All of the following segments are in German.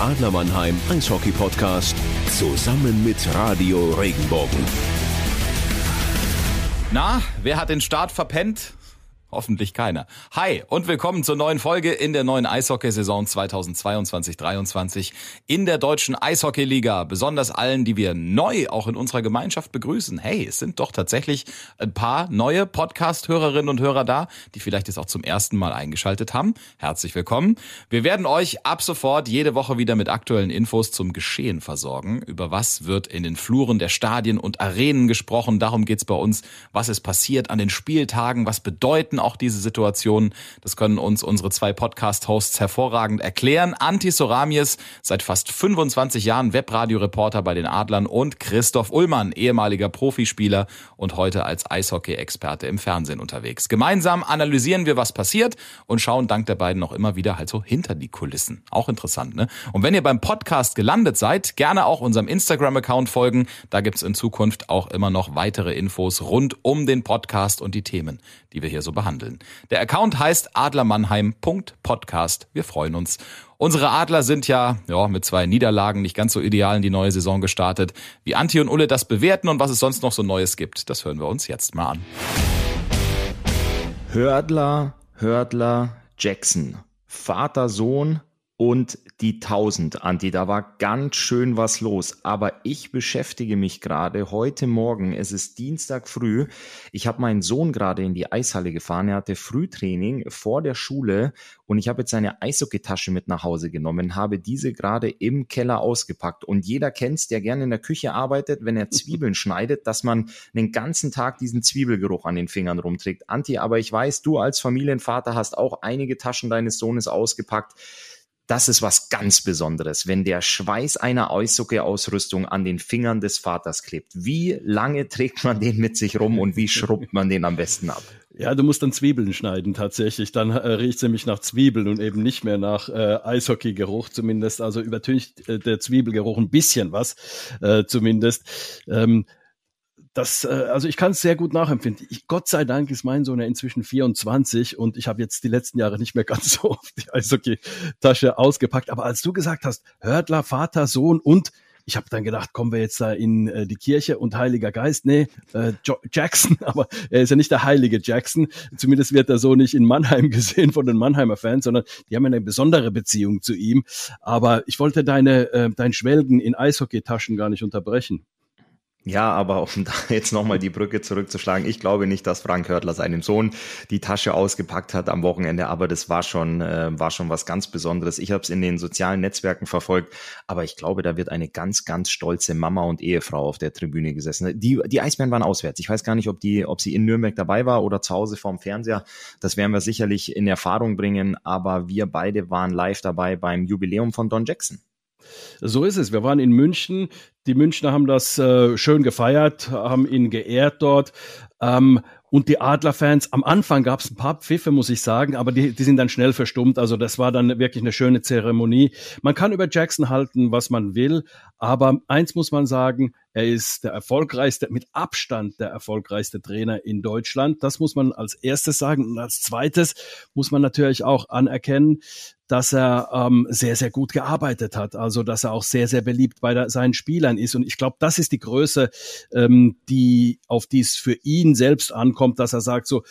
der Adler Mannheim Eishockey Podcast zusammen mit Radio Regenbogen. Na, wer hat den Start verpennt? Hoffentlich keiner. Hi und willkommen zur neuen Folge in der neuen Eishockeysaison 2022-23 in der deutschen Eishockeyliga. Besonders allen, die wir neu auch in unserer Gemeinschaft begrüßen. Hey, es sind doch tatsächlich ein paar neue Podcast-Hörerinnen und Hörer da, die vielleicht jetzt auch zum ersten Mal eingeschaltet haben. Herzlich willkommen. Wir werden euch ab sofort jede Woche wieder mit aktuellen Infos zum Geschehen versorgen. Über was wird in den Fluren der Stadien und Arenen gesprochen? Darum geht's bei uns. Was ist passiert an den Spieltagen? Was bedeuten auch diese Situation. Das können uns unsere zwei Podcast-Hosts hervorragend erklären. Anti Soramies, seit fast 25 Jahren Webradioreporter bei den Adlern und Christoph Ullmann, ehemaliger Profispieler und heute als Eishockey-Experte im Fernsehen unterwegs. Gemeinsam analysieren wir, was passiert und schauen dank der beiden noch immer wieder halt so hinter die Kulissen. Auch interessant, ne? Und wenn ihr beim Podcast gelandet seid, gerne auch unserem Instagram-Account folgen. Da gibt's in Zukunft auch immer noch weitere Infos rund um den Podcast und die Themen, die wir hier so behandeln behandeln. Der Account heißt adlermannheim.podcast. Wir freuen uns. Unsere Adler sind ja, ja mit zwei Niederlagen nicht ganz so ideal in die neue Saison gestartet. Wie Anti und Ulle das bewerten und was es sonst noch so Neues gibt, das hören wir uns jetzt mal an. Hördler, Hördler, Jackson. Vater, Sohn, und die 1000, Anti. Da war ganz schön was los. Aber ich beschäftige mich gerade heute Morgen. Es ist Dienstag früh. Ich habe meinen Sohn gerade in die Eishalle gefahren. Er hatte Frühtraining vor der Schule und ich habe jetzt seine Eishockeytasche mit nach Hause genommen, habe diese gerade im Keller ausgepackt. Und jeder kennt's, der gerne in der Küche arbeitet, wenn er Zwiebeln schneidet, dass man den ganzen Tag diesen Zwiebelgeruch an den Fingern rumträgt. Anti, aber ich weiß, du als Familienvater hast auch einige Taschen deines Sohnes ausgepackt das ist was ganz Besonderes, wenn der Schweiß einer Eishockey-Ausrüstung an den Fingern des Vaters klebt. Wie lange trägt man den mit sich rum und wie schrubbt man den am besten ab? Ja, du musst dann Zwiebeln schneiden tatsächlich. Dann äh, riecht es nämlich nach Zwiebeln und eben nicht mehr nach äh, Eishockeygeruch zumindest. Also übertüncht äh, der Zwiebelgeruch ein bisschen was äh, zumindest. Ähm, das, äh, also ich kann es sehr gut nachempfinden. Ich, Gott sei Dank ist mein Sohn ja inzwischen 24 und ich habe jetzt die letzten Jahre nicht mehr ganz so oft die Eishockey-Tasche ausgepackt. Aber als du gesagt hast, Hörtler, Vater, Sohn und ich habe dann gedacht, kommen wir jetzt da in äh, die Kirche und Heiliger Geist? Nee, äh, Jackson, aber er ist ja nicht der heilige Jackson. Zumindest wird er so nicht in Mannheim gesehen von den Mannheimer Fans, sondern die haben eine besondere Beziehung zu ihm. Aber ich wollte deine, äh, dein Schwelgen in Eishockey-Taschen gar nicht unterbrechen. Ja, aber um da jetzt nochmal die Brücke zurückzuschlagen, ich glaube nicht, dass Frank Hörtler seinem Sohn die Tasche ausgepackt hat am Wochenende, aber das war schon, äh, war schon was ganz Besonderes. Ich habe es in den sozialen Netzwerken verfolgt, aber ich glaube, da wird eine ganz, ganz stolze Mama und Ehefrau auf der Tribüne gesessen. Die, die Eisbären waren auswärts. Ich weiß gar nicht, ob die, ob sie in Nürnberg dabei war oder zu Hause vorm Fernseher. Das werden wir sicherlich in Erfahrung bringen, aber wir beide waren live dabei beim Jubiläum von Don Jackson. So ist es. Wir waren in München. Die Münchner haben das äh, schön gefeiert, haben ihn geehrt dort. Ähm, und die Adlerfans, am Anfang gab es ein paar Pfiffe, muss ich sagen, aber die, die sind dann schnell verstummt. Also das war dann wirklich eine schöne Zeremonie. Man kann über Jackson halten, was man will, aber eins muss man sagen, er ist der erfolgreichste, mit Abstand der erfolgreichste Trainer in Deutschland. Das muss man als erstes sagen. Und als zweites muss man natürlich auch anerkennen, dass er ähm, sehr, sehr gut gearbeitet hat. Also, dass er auch sehr, sehr beliebt bei der, seinen Spielern ist. Und ich glaube, das ist die Größe, ähm, die, auf die es für ihn selbst ankommt, dass er sagt so,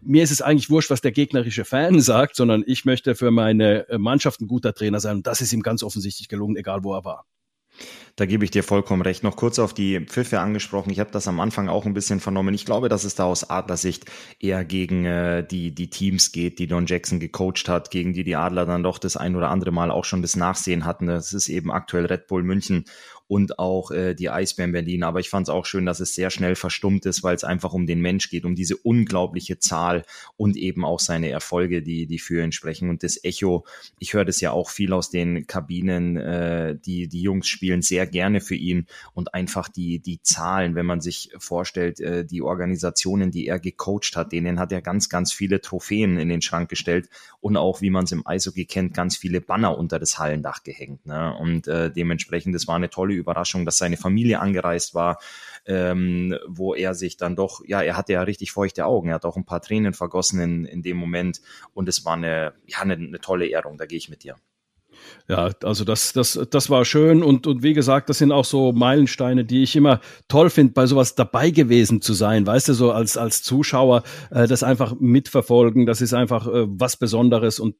mir ist es eigentlich wurscht, was der gegnerische Fan sagt, sondern ich möchte für meine Mannschaft ein guter Trainer sein. Und das ist ihm ganz offensichtlich gelungen, egal wo er war. Da gebe ich dir vollkommen recht. Noch kurz auf die Pfiffe angesprochen. Ich habe das am Anfang auch ein bisschen vernommen. Ich glaube, dass es da aus Adlersicht eher gegen äh, die, die Teams geht, die Don Jackson gecoacht hat, gegen die die Adler dann doch das ein oder andere Mal auch schon das Nachsehen hatten. Das ist eben aktuell Red Bull München und auch äh, die Eisbären Berlin. Aber ich fand es auch schön, dass es sehr schnell verstummt ist, weil es einfach um den Mensch geht, um diese unglaubliche Zahl und eben auch seine Erfolge, die, die für ihn sprechen. Und das Echo, ich höre das ja auch viel aus den Kabinen, äh, die, die Jungs spielen sehr gerne für ihn und einfach die, die Zahlen, wenn man sich vorstellt, äh, die Organisationen, die er gecoacht hat, denen hat er ganz, ganz viele Trophäen in den Schrank gestellt und auch, wie man es im Eishockey kennt, ganz viele Banner unter das Hallendach gehängt. Ne? Und äh, dementsprechend, das war eine tolle Überraschung, dass seine Familie angereist war, ähm, wo er sich dann doch, ja, er hatte ja richtig feuchte Augen, er hat auch ein paar Tränen vergossen in, in dem Moment und es war eine, ja, eine, eine tolle Ehrung, da gehe ich mit dir. Ja, also das, das, das war schön und, und wie gesagt, das sind auch so Meilensteine, die ich immer toll finde, bei sowas dabei gewesen zu sein, weißt du, so als, als Zuschauer, äh, das einfach mitverfolgen, das ist einfach äh, was Besonderes und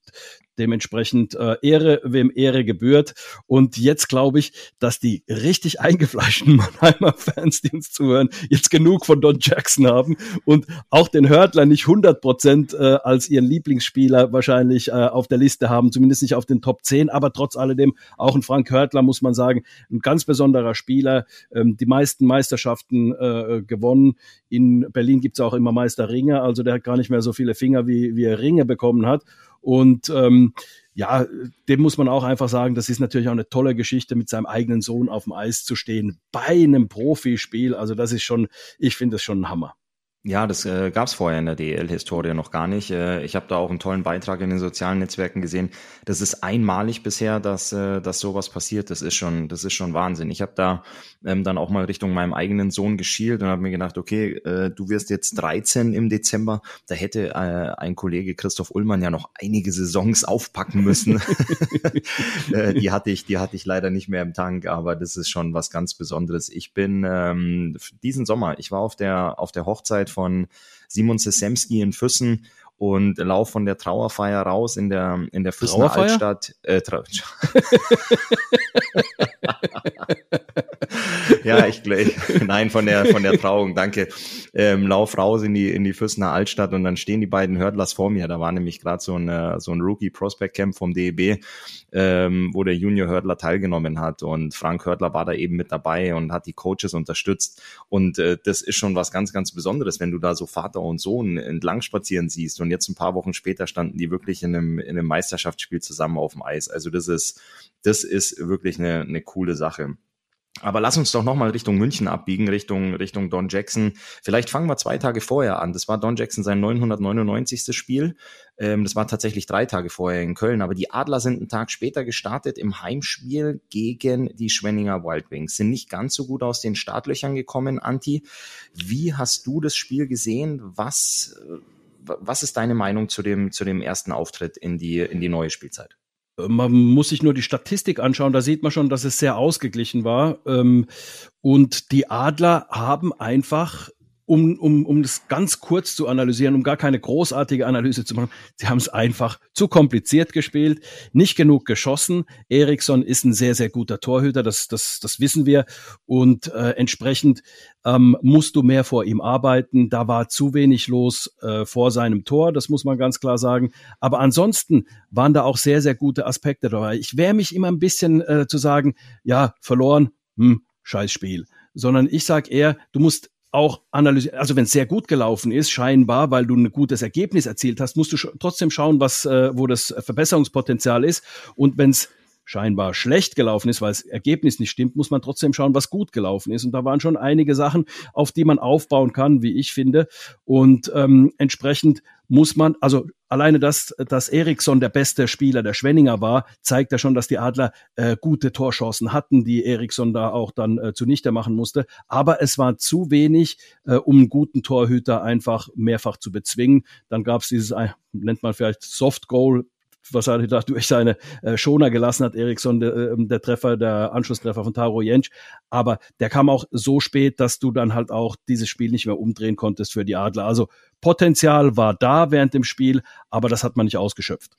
dementsprechend äh, Ehre, wem Ehre gebührt. Und jetzt glaube ich, dass die richtig eingefleischten Mannheimer Fans, die uns zuhören, jetzt genug von Don Jackson haben und auch den Hörtler nicht 100 Prozent äh, als ihren Lieblingsspieler wahrscheinlich äh, auf der Liste haben, zumindest nicht auf den Top 10, aber trotz alledem auch ein Frank Hörtler, muss man sagen, ein ganz besonderer Spieler, ähm, die meisten Meisterschaften äh, gewonnen. In Berlin gibt's auch immer Meisterringe, also der hat gar nicht mehr so viele Finger, wie, wie er Ringe bekommen hat. Und ähm, ja, dem muss man auch einfach sagen, das ist natürlich auch eine tolle Geschichte, mit seinem eigenen Sohn auf dem Eis zu stehen bei einem Profispiel. Also das ist schon, ich finde das schon ein Hammer. Ja, das äh, gab es vorher in der DL-Historie noch gar nicht. Äh, ich habe da auch einen tollen Beitrag in den sozialen Netzwerken gesehen. Das ist einmalig bisher, dass, äh, dass sowas passiert. Das ist schon, das ist schon Wahnsinn. Ich habe da ähm, dann auch mal Richtung meinem eigenen Sohn geschielt und habe mir gedacht, okay, äh, du wirst jetzt 13 im Dezember. Da hätte äh, ein Kollege Christoph Ullmann ja noch einige Saisons aufpacken müssen. äh, die hatte ich, die hatte ich leider nicht mehr im Tank, aber das ist schon was ganz Besonderes. Ich bin ähm, diesen Sommer, ich war auf der auf der Hochzeit von Simon Sesemski in Füssen und lauf von der Trauerfeier raus in der in der Füssener Altstadt. Äh, Trau ja, ich glaube, nein, von der, von der Trauung, danke. Ähm, lauf raus in die, in die Füssener Altstadt und dann stehen die beiden Hurdlers vor mir. Da war nämlich gerade so ein, äh, so ein Rookie Prospect Camp vom DEB, ähm, wo der Junior Hurdler teilgenommen hat und Frank Hurdler war da eben mit dabei und hat die Coaches unterstützt und äh, das ist schon was ganz, ganz Besonderes, wenn du da so Vater und Sohn entlang spazieren siehst und jetzt ein paar Wochen später standen die wirklich in einem, in einem Meisterschaftsspiel zusammen auf dem Eis. Also das ist, das ist wirklich eine, eine coole Sache. Aber lass uns doch nochmal Richtung München abbiegen, Richtung, Richtung Don Jackson. Vielleicht fangen wir zwei Tage vorher an. Das war Don Jackson sein 999. Spiel. Ähm, das war tatsächlich drei Tage vorher in Köln. Aber die Adler sind einen Tag später gestartet im Heimspiel gegen die Schwenninger Wild Wings. Sind nicht ganz so gut aus den Startlöchern gekommen, Anti. Wie hast du das Spiel gesehen? Was, äh, was ist deine Meinung zu dem, zu dem ersten Auftritt in die, in die neue Spielzeit? Man muss sich nur die Statistik anschauen, da sieht man schon, dass es sehr ausgeglichen war. Ähm, und die Adler haben einfach um, um, um das ganz kurz zu analysieren, um gar keine großartige Analyse zu machen. Sie haben es einfach zu kompliziert gespielt, nicht genug geschossen. Eriksson ist ein sehr, sehr guter Torhüter, das, das, das wissen wir. Und äh, entsprechend ähm, musst du mehr vor ihm arbeiten. Da war zu wenig los äh, vor seinem Tor, das muss man ganz klar sagen. Aber ansonsten waren da auch sehr, sehr gute Aspekte dabei. Ich wehre mich immer ein bisschen äh, zu sagen, ja, verloren, hm, scheiß Spiel sondern ich sag eher, du musst auch analysieren, also wenn es sehr gut gelaufen ist, scheinbar, weil du ein gutes Ergebnis erzielt hast, musst du trotzdem schauen, was, äh, wo das Verbesserungspotenzial ist. Und wenn es scheinbar schlecht gelaufen ist, weil das Ergebnis nicht stimmt, muss man trotzdem schauen, was gut gelaufen ist. Und da waren schon einige Sachen, auf die man aufbauen kann, wie ich finde. Und ähm, entsprechend muss man, also alleine das, dass Eriksson der beste Spieler der Schwenninger war, zeigt ja schon, dass die Adler äh, gute Torchancen hatten, die Eriksson da auch dann äh, zunichte machen musste. Aber es war zu wenig, äh, um einen guten Torhüter einfach mehrfach zu bezwingen. Dann gab es dieses, äh, nennt man vielleicht Soft Goal, wahrscheinlich durch seine äh, Schoner gelassen hat, Eriksson, der, äh, der Treffer, der Anschlusstreffer von Taro Jentsch. Aber der kam auch so spät, dass du dann halt auch dieses Spiel nicht mehr umdrehen konntest für die Adler. Also Potenzial war da während dem Spiel, aber das hat man nicht ausgeschöpft.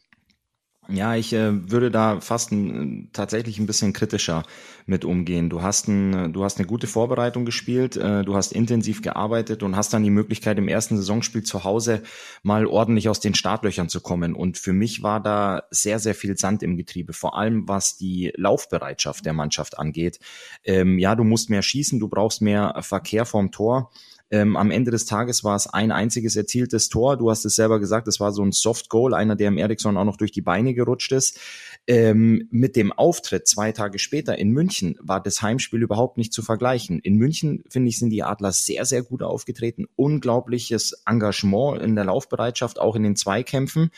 Ja, ich äh, würde da fast ein, tatsächlich ein bisschen kritischer mit umgehen. Du hast, ein, du hast eine gute Vorbereitung gespielt, äh, du hast intensiv gearbeitet und hast dann die Möglichkeit, im ersten Saisonspiel zu Hause mal ordentlich aus den Startlöchern zu kommen. Und für mich war da sehr, sehr viel Sand im Getriebe, vor allem was die Laufbereitschaft der Mannschaft angeht. Ähm, ja, du musst mehr schießen, du brauchst mehr Verkehr vorm Tor. Ähm, am Ende des Tages war es ein einziges erzieltes Tor. Du hast es selber gesagt, es war so ein Soft Goal, einer, der im Eriksson auch noch durch die Beine gerutscht ist. Ähm, mit dem Auftritt zwei Tage später in München war das Heimspiel überhaupt nicht zu vergleichen. In München, finde ich, sind die Adler sehr, sehr gut aufgetreten. Unglaubliches Engagement in der Laufbereitschaft, auch in den Zweikämpfen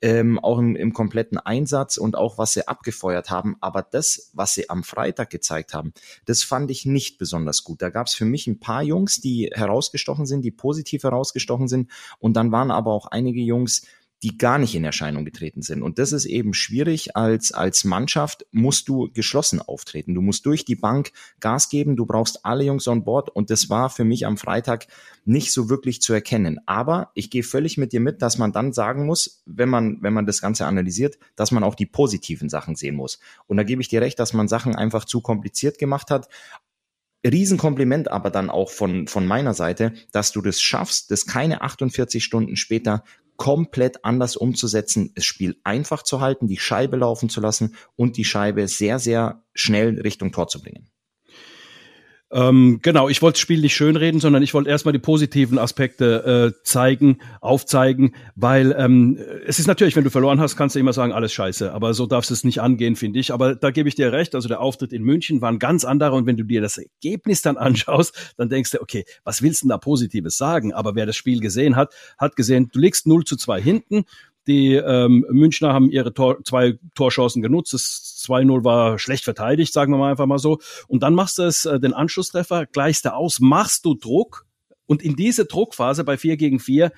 ähm, auch im, im kompletten Einsatz und auch was sie abgefeuert haben. Aber das, was sie am Freitag gezeigt haben, das fand ich nicht besonders gut. Da gab es für mich ein paar Jungs, die herausgestochen sind, die positiv herausgestochen sind. Und dann waren aber auch einige Jungs, die gar nicht in Erscheinung getreten sind. Und das ist eben schwierig. Als, als Mannschaft musst du geschlossen auftreten. Du musst durch die Bank Gas geben. Du brauchst alle Jungs on board. Und das war für mich am Freitag nicht so wirklich zu erkennen. Aber ich gehe völlig mit dir mit, dass man dann sagen muss, wenn man, wenn man das Ganze analysiert, dass man auch die positiven Sachen sehen muss. Und da gebe ich dir recht, dass man Sachen einfach zu kompliziert gemacht hat. Riesenkompliment aber dann auch von, von meiner Seite, dass du das schaffst, das keine 48 Stunden später komplett anders umzusetzen, das Spiel einfach zu halten, die Scheibe laufen zu lassen und die Scheibe sehr, sehr schnell Richtung Tor zu bringen. Ähm, genau, ich wollte das Spiel nicht schönreden, sondern ich wollte erstmal die positiven Aspekte äh, zeigen, aufzeigen, weil ähm, es ist natürlich, wenn du verloren hast, kannst du immer sagen, alles scheiße, aber so darfst du es nicht angehen, finde ich. Aber da gebe ich dir recht, also der Auftritt in München war ein ganz anderer und wenn du dir das Ergebnis dann anschaust, dann denkst du, okay, was willst du denn da Positives sagen? Aber wer das Spiel gesehen hat, hat gesehen, du liegst 0 zu 2 hinten, die ähm, Münchner haben ihre Tor, zwei Torchancen genutzt. Das 2-0 war schlecht verteidigt, sagen wir mal einfach mal so. Und dann machst du es, äh, den Anschlusstreffer, gleichst du aus, machst du Druck. Und in diese Druckphase bei 4 gegen 4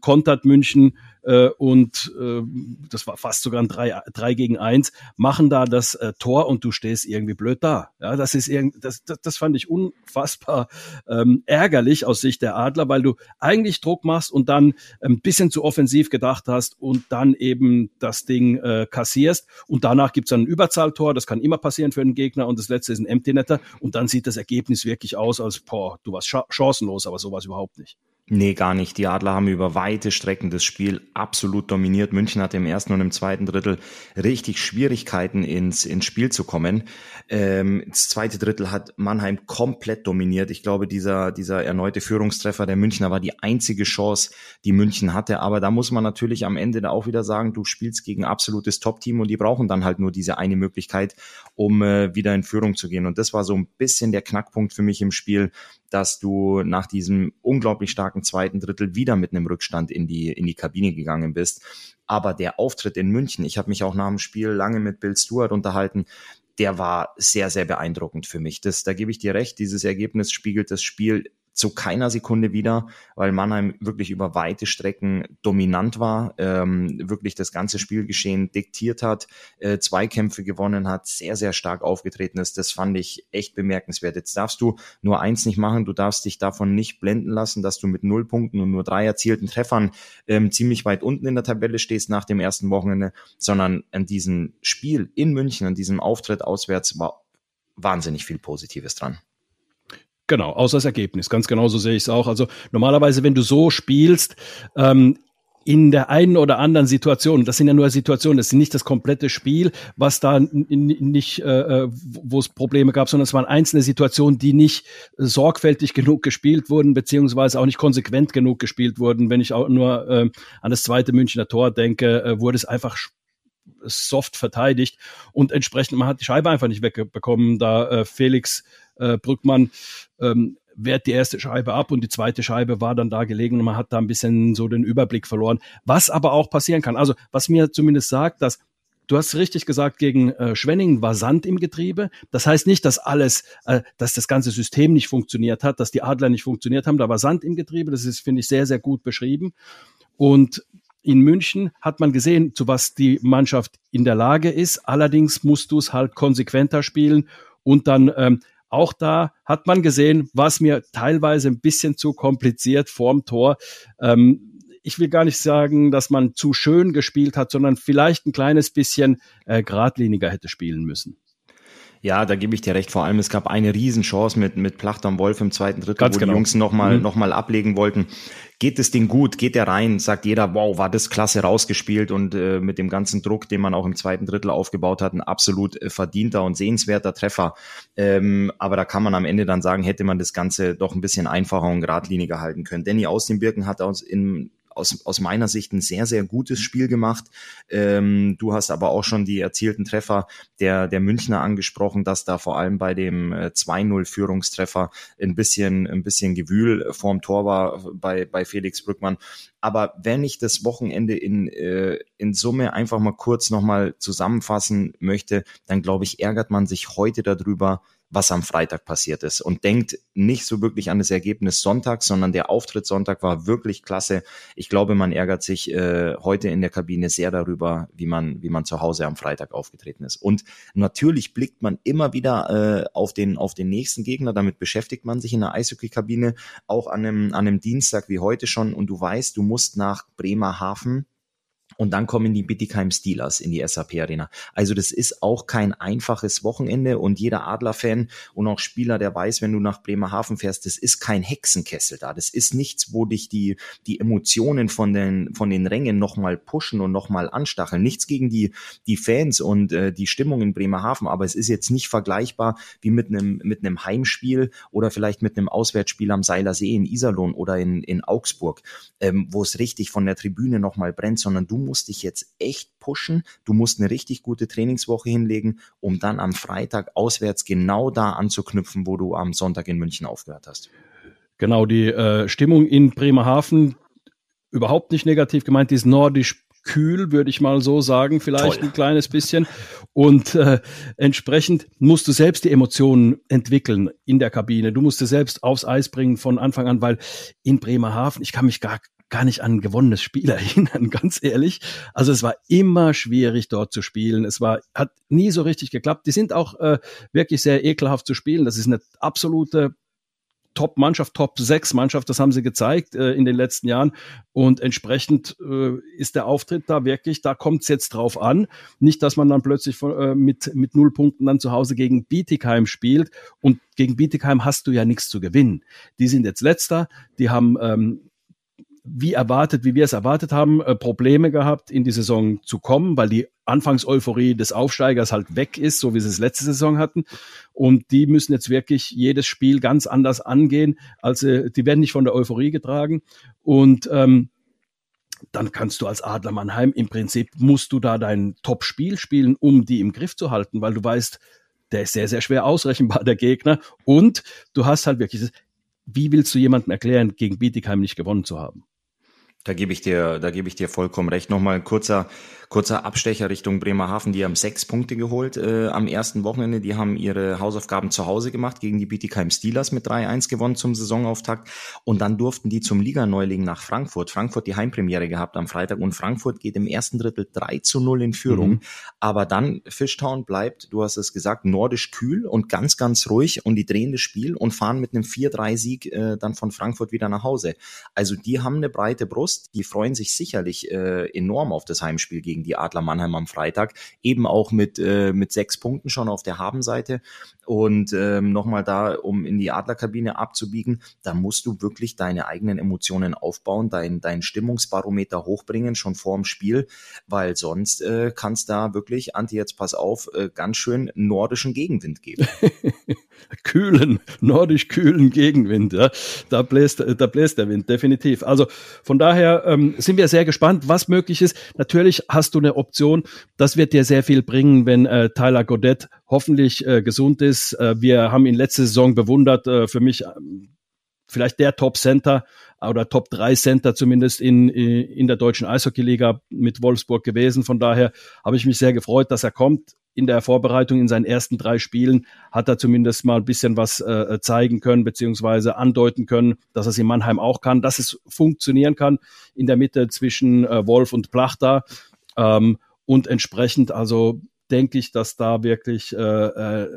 kontert München äh, und äh, das war fast sogar ein 3, 3 gegen 1, machen da das äh, Tor und du stehst irgendwie blöd da. Ja, das ist irgend, das, das, das fand ich unfassbar ähm, ärgerlich aus Sicht der Adler, weil du eigentlich Druck machst und dann ein bisschen zu offensiv gedacht hast und dann eben das Ding äh, kassierst und danach gibt's dann ein Überzahltor, das kann immer passieren für einen Gegner und das letzte ist ein Empty Netter und dann sieht das Ergebnis wirklich aus, als boah, du warst chancenlos, aber sowas überhaupt nicht. Nee, gar nicht. Die Adler haben über weite Strecken das Spiel absolut dominiert. München hatte im ersten und im zweiten Drittel richtig Schwierigkeiten ins, ins Spiel zu kommen. Ähm, das zweite Drittel hat Mannheim komplett dominiert. Ich glaube, dieser, dieser erneute Führungstreffer der Münchner war die einzige Chance, die München hatte. Aber da muss man natürlich am Ende auch wieder sagen, du spielst gegen absolutes Top-Team und die brauchen dann halt nur diese eine Möglichkeit, um äh, wieder in Führung zu gehen. Und das war so ein bisschen der Knackpunkt für mich im Spiel, dass du nach diesem unglaublich starken zweiten Drittel wieder mit einem Rückstand in die, in die Kabine gegangen bist. Aber der Auftritt in München, ich habe mich auch nach dem Spiel lange mit Bill Stewart unterhalten, der war sehr, sehr beeindruckend für mich. Das, da gebe ich dir recht, dieses Ergebnis spiegelt das Spiel zu keiner Sekunde wieder, weil Mannheim wirklich über weite Strecken dominant war, ähm, wirklich das ganze Spielgeschehen diktiert hat, äh, Zweikämpfe gewonnen hat, sehr, sehr stark aufgetreten ist. Das fand ich echt bemerkenswert. Jetzt darfst du nur eins nicht machen, du darfst dich davon nicht blenden lassen, dass du mit null Punkten und nur drei erzielten Treffern ähm, ziemlich weit unten in der Tabelle stehst nach dem ersten Wochenende, sondern an diesem Spiel in München, an diesem Auftritt auswärts war wahnsinnig viel Positives dran. Genau, außer das Ergebnis. Ganz genau so sehe ich es auch. Also normalerweise, wenn du so spielst, ähm, in der einen oder anderen Situation, das sind ja nur Situationen, das sind nicht das komplette Spiel, was da nicht, äh, äh, wo es Probleme gab, sondern es waren einzelne Situationen, die nicht sorgfältig genug gespielt wurden, beziehungsweise auch nicht konsequent genug gespielt wurden. Wenn ich auch nur äh, an das zweite Münchner Tor denke, äh, wurde es einfach soft verteidigt und entsprechend, man hat die Scheibe einfach nicht wegbekommen, da äh, Felix äh, Brückmann ähm, wehrt die erste Scheibe ab und die zweite Scheibe war dann da gelegen und man hat da ein bisschen so den Überblick verloren. Was aber auch passieren kann. Also was mir zumindest sagt, dass Du hast richtig gesagt, gegen äh, Schwenningen war Sand im Getriebe. Das heißt nicht, dass alles, äh, dass das ganze System nicht funktioniert hat, dass die Adler nicht funktioniert haben. Da war Sand im Getriebe. Das ist, finde ich, sehr, sehr gut beschrieben. Und in München hat man gesehen, zu was die Mannschaft in der Lage ist. Allerdings musst du es halt konsequenter spielen und dann ähm, auch da hat man gesehen, was mir teilweise ein bisschen zu kompliziert vorm Tor. Ähm, ich will gar nicht sagen, dass man zu schön gespielt hat, sondern vielleicht ein kleines bisschen äh, geradliniger hätte spielen müssen. Ja, da gebe ich dir recht. Vor allem, es gab eine Riesenchance mit, mit Placht am Wolf im zweiten Drittel, Ganz wo genau. die Jungs nochmal mhm. noch mal ablegen wollten. Geht das Ding gut? Geht der rein? Sagt jeder, wow, war das klasse rausgespielt und äh, mit dem ganzen Druck, den man auch im zweiten Drittel aufgebaut hat, ein absolut äh, verdienter und sehenswerter Treffer. Ähm, aber da kann man am Ende dann sagen, hätte man das Ganze doch ein bisschen einfacher und geradliniger halten können. Danny aus den Birken hat aus in aus, aus meiner Sicht ein sehr, sehr gutes Spiel gemacht. Ähm, du hast aber auch schon die erzielten Treffer der, der Münchner angesprochen, dass da vor allem bei dem äh, 2-0-Führungstreffer ein bisschen, ein bisschen Gewühl vorm Tor war bei, bei Felix Brückmann. Aber wenn ich das Wochenende in, äh, in Summe einfach mal kurz nochmal zusammenfassen möchte, dann glaube ich, ärgert man sich heute darüber, was am Freitag passiert ist und denkt nicht so wirklich an das Ergebnis Sonntag, sondern der Auftritt Sonntag war wirklich klasse. Ich glaube, man ärgert sich äh, heute in der Kabine sehr darüber, wie man, wie man zu Hause am Freitag aufgetreten ist. Und natürlich blickt man immer wieder äh, auf den, auf den nächsten Gegner. Damit beschäftigt man sich in der Eishockey-Kabine auch an einem, an einem Dienstag wie heute schon. Und du weißt, du musst nach Bremerhaven und dann kommen die Bittigheim Steelers in die SAP Arena. Also das ist auch kein einfaches Wochenende und jeder Adler-Fan und auch Spieler, der weiß, wenn du nach Bremerhaven fährst, das ist kein Hexenkessel da. Das ist nichts, wo dich die, die Emotionen von den, von den Rängen nochmal pushen und nochmal anstacheln. Nichts gegen die, die Fans und äh, die Stimmung in Bremerhaven, aber es ist jetzt nicht vergleichbar wie mit einem, mit einem Heimspiel oder vielleicht mit einem Auswärtsspiel am Seiler See in Iserlohn oder in, in Augsburg, ähm, wo es richtig von der Tribüne nochmal brennt, sondern du musst dich jetzt echt pushen. Du musst eine richtig gute Trainingswoche hinlegen, um dann am Freitag auswärts genau da anzuknüpfen, wo du am Sonntag in München aufgehört hast. Genau, die äh, Stimmung in Bremerhaven überhaupt nicht negativ gemeint, die ist nordisch kühl, würde ich mal so sagen, vielleicht Toll. ein kleines bisschen. Und äh, entsprechend musst du selbst die Emotionen entwickeln in der Kabine. Du musst du selbst aufs Eis bringen von Anfang an, weil in Bremerhaven, ich kann mich gar gar nicht an gewonnenes Spiel erinnern, ganz ehrlich. Also es war immer schwierig dort zu spielen. Es war, hat nie so richtig geklappt. Die sind auch äh, wirklich sehr ekelhaft zu spielen. Das ist eine absolute Top-Mannschaft, Top-6-Mannschaft, das haben sie gezeigt äh, in den letzten Jahren. Und entsprechend äh, ist der Auftritt da wirklich, da kommt es jetzt drauf an. Nicht, dass man dann plötzlich von, äh, mit, mit null Punkten dann zu Hause gegen Bietigheim spielt. Und gegen Bietigheim hast du ja nichts zu gewinnen. Die sind jetzt letzter, die haben ähm, wie erwartet, wie wir es erwartet haben, äh, Probleme gehabt, in die Saison zu kommen, weil die Anfangseuphorie des Aufsteigers halt weg ist, so wie sie es letzte Saison hatten. Und die müssen jetzt wirklich jedes Spiel ganz anders angehen. Also die werden nicht von der Euphorie getragen. Und ähm, dann kannst du als Adler Mannheim im Prinzip musst du da dein Top-Spiel spielen, um die im Griff zu halten, weil du weißt, der ist sehr, sehr schwer ausrechenbar, der Gegner. Und du hast halt wirklich, wie willst du jemandem erklären, gegen Bietigheim nicht gewonnen zu haben? Da gebe ich dir, da gebe ich dir vollkommen recht. Nochmal ein kurzer Kurzer Abstecher Richtung Bremerhaven, die haben sechs Punkte geholt äh, am ersten Wochenende. Die haben ihre Hausaufgaben zu Hause gemacht, gegen die Bietigheim Steelers mit 3-1 gewonnen zum Saisonauftakt. Und dann durften die zum Liganeuling nach Frankfurt. Frankfurt die Heimpremiere gehabt am Freitag und Frankfurt geht im ersten Drittel 3 zu 0 in Führung. Mhm. Aber dann Fishtown bleibt, du hast es gesagt, nordisch kühl und ganz, ganz ruhig und die drehen das Spiel und fahren mit einem 4-3-Sieg äh, dann von Frankfurt wieder nach Hause. Also die haben eine breite Brust, die freuen sich sicherlich äh, enorm auf das Heimspiel gegen gegen die Adler Mannheim am Freitag. Eben auch mit, äh, mit sechs Punkten schon auf der Habenseite. Und ähm, nochmal da, um in die Adlerkabine abzubiegen, da musst du wirklich deine eigenen Emotionen aufbauen, dein, dein Stimmungsbarometer hochbringen, schon vorm Spiel, weil sonst äh, kann da wirklich, Anti, jetzt pass auf, äh, ganz schön nordischen Gegenwind geben. kühlen, nordisch kühlen Gegenwind, ja. Da bläst, da bläst der Wind, definitiv. Also von daher ähm, sind wir sehr gespannt, was möglich ist. Natürlich hast du eine Option. Das wird dir sehr viel bringen, wenn äh, Tyler Godet hoffentlich äh, gesund ist. Äh, wir haben ihn letzte Saison bewundert. Äh, für mich äh, vielleicht der Top Center oder Top 3 Center zumindest in, in der deutschen Eishockeyliga mit Wolfsburg gewesen. Von daher habe ich mich sehr gefreut, dass er kommt. In der Vorbereitung in seinen ersten drei Spielen hat er zumindest mal ein bisschen was äh, zeigen können, beziehungsweise andeuten können, dass er es in Mannheim auch kann, dass es funktionieren kann in der Mitte zwischen äh, Wolf und Plachter. Ähm, und entsprechend also denke ich, dass da wirklich äh, äh,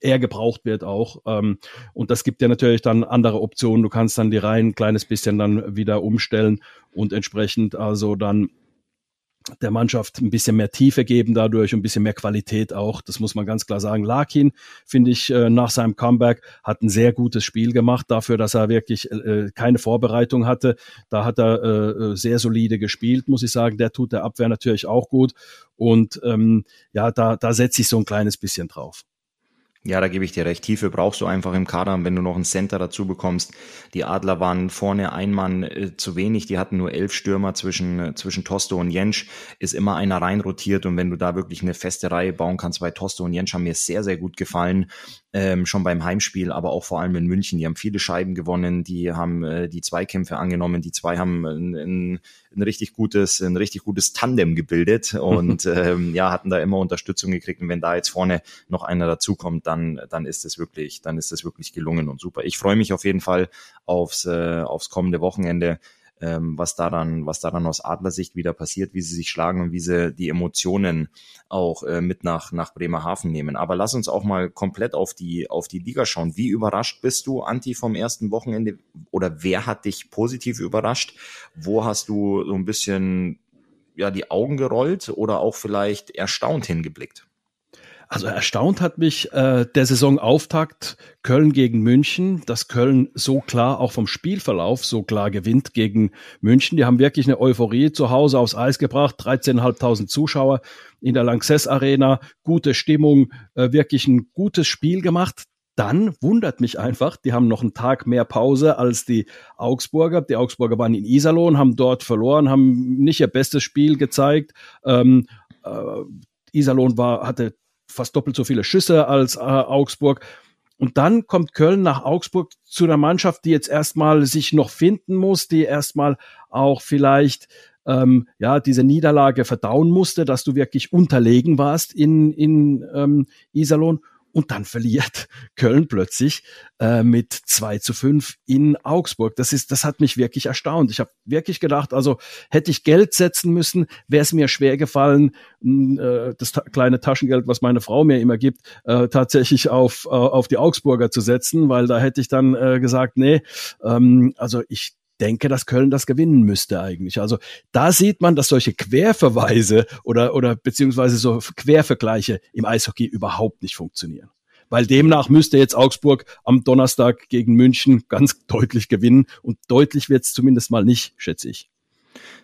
er gebraucht wird auch. Ähm, und das gibt ja natürlich dann andere Optionen. Du kannst dann die Reihen ein kleines bisschen dann wieder umstellen und entsprechend also dann der Mannschaft ein bisschen mehr Tiefe geben dadurch, ein bisschen mehr Qualität auch. Das muss man ganz klar sagen. Larkin, finde ich, äh, nach seinem Comeback hat ein sehr gutes Spiel gemacht dafür, dass er wirklich äh, keine Vorbereitung hatte. Da hat er äh, sehr solide gespielt, muss ich sagen. Der tut der Abwehr natürlich auch gut. Und ähm, ja, da, da setze ich so ein kleines bisschen drauf. Ja, da gebe ich dir recht. Tiefe brauchst du einfach im Kader, wenn du noch einen Center dazu bekommst. Die Adler waren vorne ein Mann äh, zu wenig. Die hatten nur elf Stürmer zwischen, äh, zwischen Tosto und Jensch. Ist immer einer reinrotiert. Und wenn du da wirklich eine feste Reihe bauen kannst, weil Tosto und Jensch haben mir sehr, sehr gut gefallen. Ähm, schon beim Heimspiel, aber auch vor allem in München. Die haben viele Scheiben gewonnen. Die haben äh, die Zweikämpfe angenommen. Die zwei haben ein, ein ein richtig gutes, ein richtig gutes Tandem gebildet und ähm, ja, hatten da immer Unterstützung gekriegt. Und wenn da jetzt vorne noch einer dazukommt, dann, dann ist es wirklich, dann ist es wirklich gelungen und super. Ich freue mich auf jeden Fall aufs, äh, aufs kommende Wochenende ähm, was daran, was daran aus Adlersicht wieder passiert, wie sie sich schlagen und wie sie die Emotionen auch äh, mit nach, nach Bremerhaven nehmen. Aber lass uns auch mal komplett auf die, auf die Liga schauen. Wie überrascht bist du, Anti, vom ersten Wochenende? Oder wer hat dich positiv überrascht? Wo hast du so ein bisschen ja, die Augen gerollt oder auch vielleicht erstaunt hingeblickt? Also erstaunt hat mich äh, der Saisonauftakt Köln gegen München, dass Köln so klar auch vom Spielverlauf so klar gewinnt gegen München. Die haben wirklich eine Euphorie zu Hause aufs Eis gebracht, 13.500 Zuschauer in der Lanxess Arena, gute Stimmung, äh, wirklich ein gutes Spiel gemacht. Dann wundert mich einfach, die haben noch einen Tag mehr Pause als die Augsburger. Die Augsburger waren in Iserlohn, haben dort verloren, haben nicht ihr bestes Spiel gezeigt. Ähm, äh, Iserlohn war, hatte fast doppelt so viele Schüsse als äh, Augsburg. Und dann kommt Köln nach Augsburg zu einer Mannschaft, die jetzt erstmal sich noch finden muss, die erstmal auch vielleicht ähm, ja diese Niederlage verdauen musste, dass du wirklich unterlegen warst in in ähm, Iserlohn und dann verliert Köln plötzlich äh, mit 2 zu 5 in Augsburg. Das ist, das hat mich wirklich erstaunt. Ich habe wirklich gedacht, also hätte ich Geld setzen müssen, wäre es mir schwer gefallen, äh, das ta kleine Taschengeld, was meine Frau mir immer gibt, äh, tatsächlich auf, äh, auf die Augsburger zu setzen, weil da hätte ich dann äh, gesagt, nee, ähm, also ich denke, dass Köln das gewinnen müsste eigentlich. Also da sieht man, dass solche Querverweise oder, oder beziehungsweise so Quervergleiche im Eishockey überhaupt nicht funktionieren. Weil demnach müsste jetzt Augsburg am Donnerstag gegen München ganz deutlich gewinnen und deutlich wird es zumindest mal nicht, schätze ich.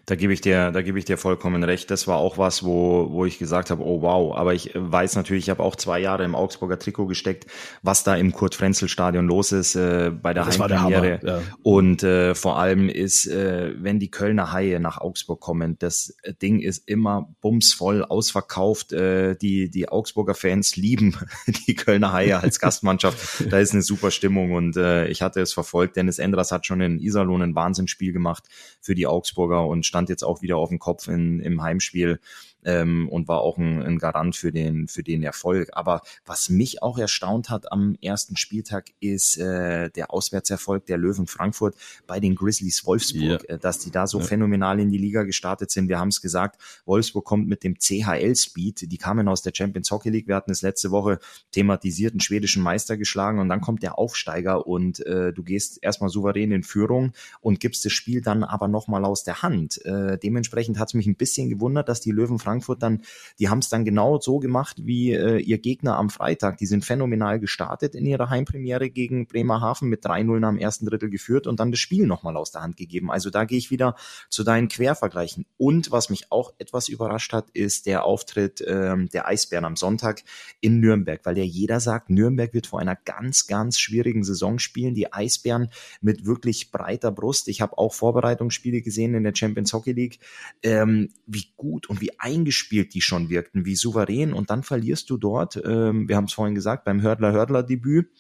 Da gebe ich dir, da gebe ich dir vollkommen recht. Das war auch was, wo, wo ich gesagt habe, oh wow. Aber ich weiß natürlich, ich habe auch zwei Jahre im Augsburger Trikot gesteckt, was da im Kurt-Frenzel-Stadion los ist äh, bei der das Heimpremiere. Ja. Und äh, vor allem ist, äh, wenn die Kölner Haie nach Augsburg kommen, das Ding ist immer bumsvoll ausverkauft. Äh, die die Augsburger Fans lieben die Kölner Haie als Gastmannschaft. da ist eine super Stimmung und äh, ich hatte es verfolgt. Dennis Endras hat schon in Iserlohn ein Wahnsinnsspiel gemacht für die Augsburger und stand jetzt auch wieder auf dem Kopf in, im Heimspiel ähm, und war auch ein, ein Garant für den, für den Erfolg. Aber was mich auch erstaunt hat am ersten Spieltag ist äh, der Auswärtserfolg der Löwen Frankfurt bei den Grizzlies Wolfsburg, ja. äh, dass die da so ja. phänomenal in die Liga gestartet sind. Wir haben es gesagt, Wolfsburg kommt mit dem CHL-Speed, die kamen aus der Champions Hockey League, wir hatten es letzte Woche thematisiert, einen schwedischen Meister geschlagen und dann kommt der Aufsteiger und äh, du gehst erstmal souverän in Führung und gibst das Spiel dann aber nochmal aus der Hand. Äh, dementsprechend hat es mich ein bisschen gewundert, dass die Löwen Frankfurt Frankfurt dann, die haben es dann genau so gemacht wie äh, ihr Gegner am Freitag. Die sind phänomenal gestartet in ihrer Heimpremiere gegen Bremerhaven mit 3-0 am ersten Drittel geführt und dann das Spiel nochmal aus der Hand gegeben. Also da gehe ich wieder zu deinen Quervergleichen. Und was mich auch etwas überrascht hat, ist der Auftritt ähm, der Eisbären am Sonntag in Nürnberg, weil ja jeder sagt, Nürnberg wird vor einer ganz, ganz schwierigen Saison spielen. Die Eisbären mit wirklich breiter Brust. Ich habe auch Vorbereitungsspiele gesehen in der Champions Hockey League, ähm, wie gut und wie ein eingespielt die schon wirkten, wie souverän. Und dann verlierst du dort, ähm, wir haben es vorhin gesagt, beim Hördler-Hördler-Debüt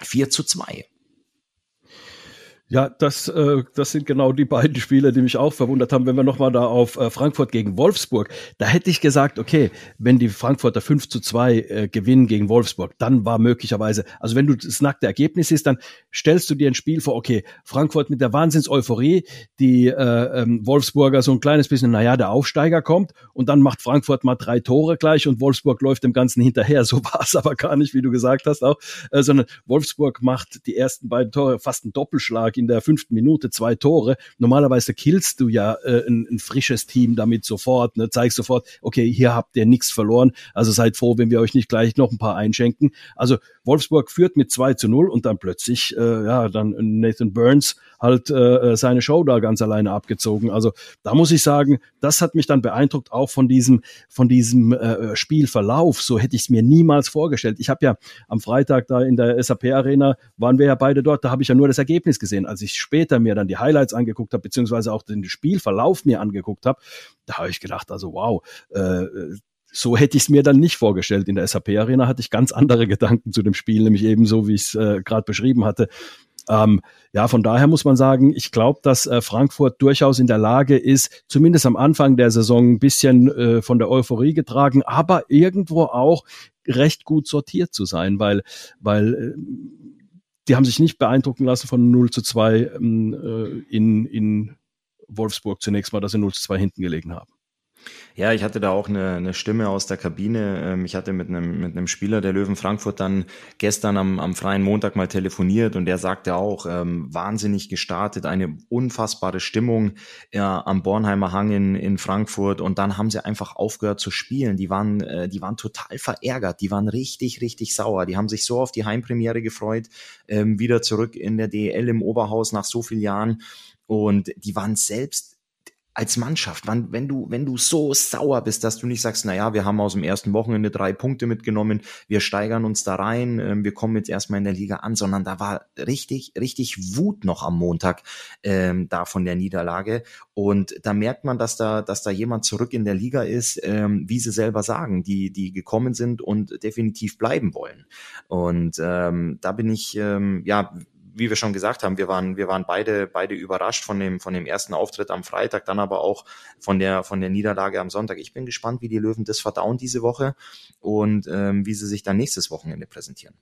4 zu 2. Ja, das, äh, das sind genau die beiden Spiele, die mich auch verwundert haben. Wenn wir nochmal da auf äh, Frankfurt gegen Wolfsburg, da hätte ich gesagt, okay, wenn die Frankfurter 5 zu 2 äh, gewinnen gegen Wolfsburg, dann war möglicherweise, also wenn du das nackte Ergebnis ist, dann stellst du dir ein Spiel vor, okay, Frankfurt mit der Wahnsinns-Euphorie, die äh, ähm, Wolfsburger so ein kleines bisschen, naja, der Aufsteiger kommt und dann macht Frankfurt mal drei Tore gleich und Wolfsburg läuft dem Ganzen hinterher. So war es aber gar nicht, wie du gesagt hast auch, äh, sondern Wolfsburg macht die ersten beiden Tore fast einen Doppelschlag in der fünften Minute zwei Tore. Normalerweise killst du ja äh, ein, ein, frisches Team damit sofort, ne? zeigst sofort, okay, hier habt ihr nichts verloren. Also seid froh, wenn wir euch nicht gleich noch ein paar einschenken. Also Wolfsburg führt mit 2 zu 0 und dann plötzlich, äh, ja, dann Nathan Burns halt äh, seine Show da ganz alleine abgezogen. Also da muss ich sagen, das hat mich dann beeindruckt, auch von diesem, von diesem äh, Spielverlauf. So hätte ich es mir niemals vorgestellt. Ich habe ja am Freitag da in der SAP Arena, waren wir ja beide dort, da habe ich ja nur das Ergebnis gesehen. Als ich später mir dann die Highlights angeguckt habe, beziehungsweise auch den Spielverlauf mir angeguckt habe, da habe ich gedacht, also wow, äh, so hätte ich es mir dann nicht vorgestellt. In der SAP Arena hatte ich ganz andere Gedanken zu dem Spiel, nämlich ebenso, wie ich es äh, gerade beschrieben hatte. Ähm, ja, von daher muss man sagen, ich glaube, dass äh, Frankfurt durchaus in der Lage ist, zumindest am Anfang der Saison ein bisschen äh, von der Euphorie getragen, aber irgendwo auch recht gut sortiert zu sein, weil, weil äh, die haben sich nicht beeindrucken lassen von 0 zu 2 ähm, äh, in, in Wolfsburg zunächst mal, dass sie 0 zu 2 hinten gelegen haben. Ja, ich hatte da auch eine, eine Stimme aus der Kabine. Ähm, ich hatte mit einem, mit einem Spieler der Löwen Frankfurt dann gestern am, am freien Montag mal telefoniert und der sagte auch, ähm, wahnsinnig gestartet, eine unfassbare Stimmung ja, am Bornheimer Hang in, in Frankfurt und dann haben sie einfach aufgehört zu spielen. Die waren, äh, die waren total verärgert, die waren richtig, richtig sauer. Die haben sich so auf die Heimpremiere gefreut, ähm, wieder zurück in der DEL im Oberhaus nach so vielen Jahren und die waren selbst als Mannschaft, wann, wenn du, wenn du so sauer bist, dass du nicht sagst, na ja, wir haben aus dem ersten Wochenende drei Punkte mitgenommen, wir steigern uns da rein, äh, wir kommen jetzt erstmal in der Liga an, sondern da war richtig, richtig Wut noch am Montag ähm, da von der Niederlage. Und da merkt man, dass da, dass da jemand zurück in der Liga ist, ähm, wie sie selber sagen, die, die gekommen sind und definitiv bleiben wollen. Und ähm, da bin ich, ähm, ja, wie wir schon gesagt haben, wir waren, wir waren beide, beide überrascht von dem, von dem ersten Auftritt am Freitag, dann aber auch von der, von der Niederlage am Sonntag. Ich bin gespannt, wie die Löwen das verdauen diese Woche und ähm, wie sie sich dann nächstes Wochenende präsentieren.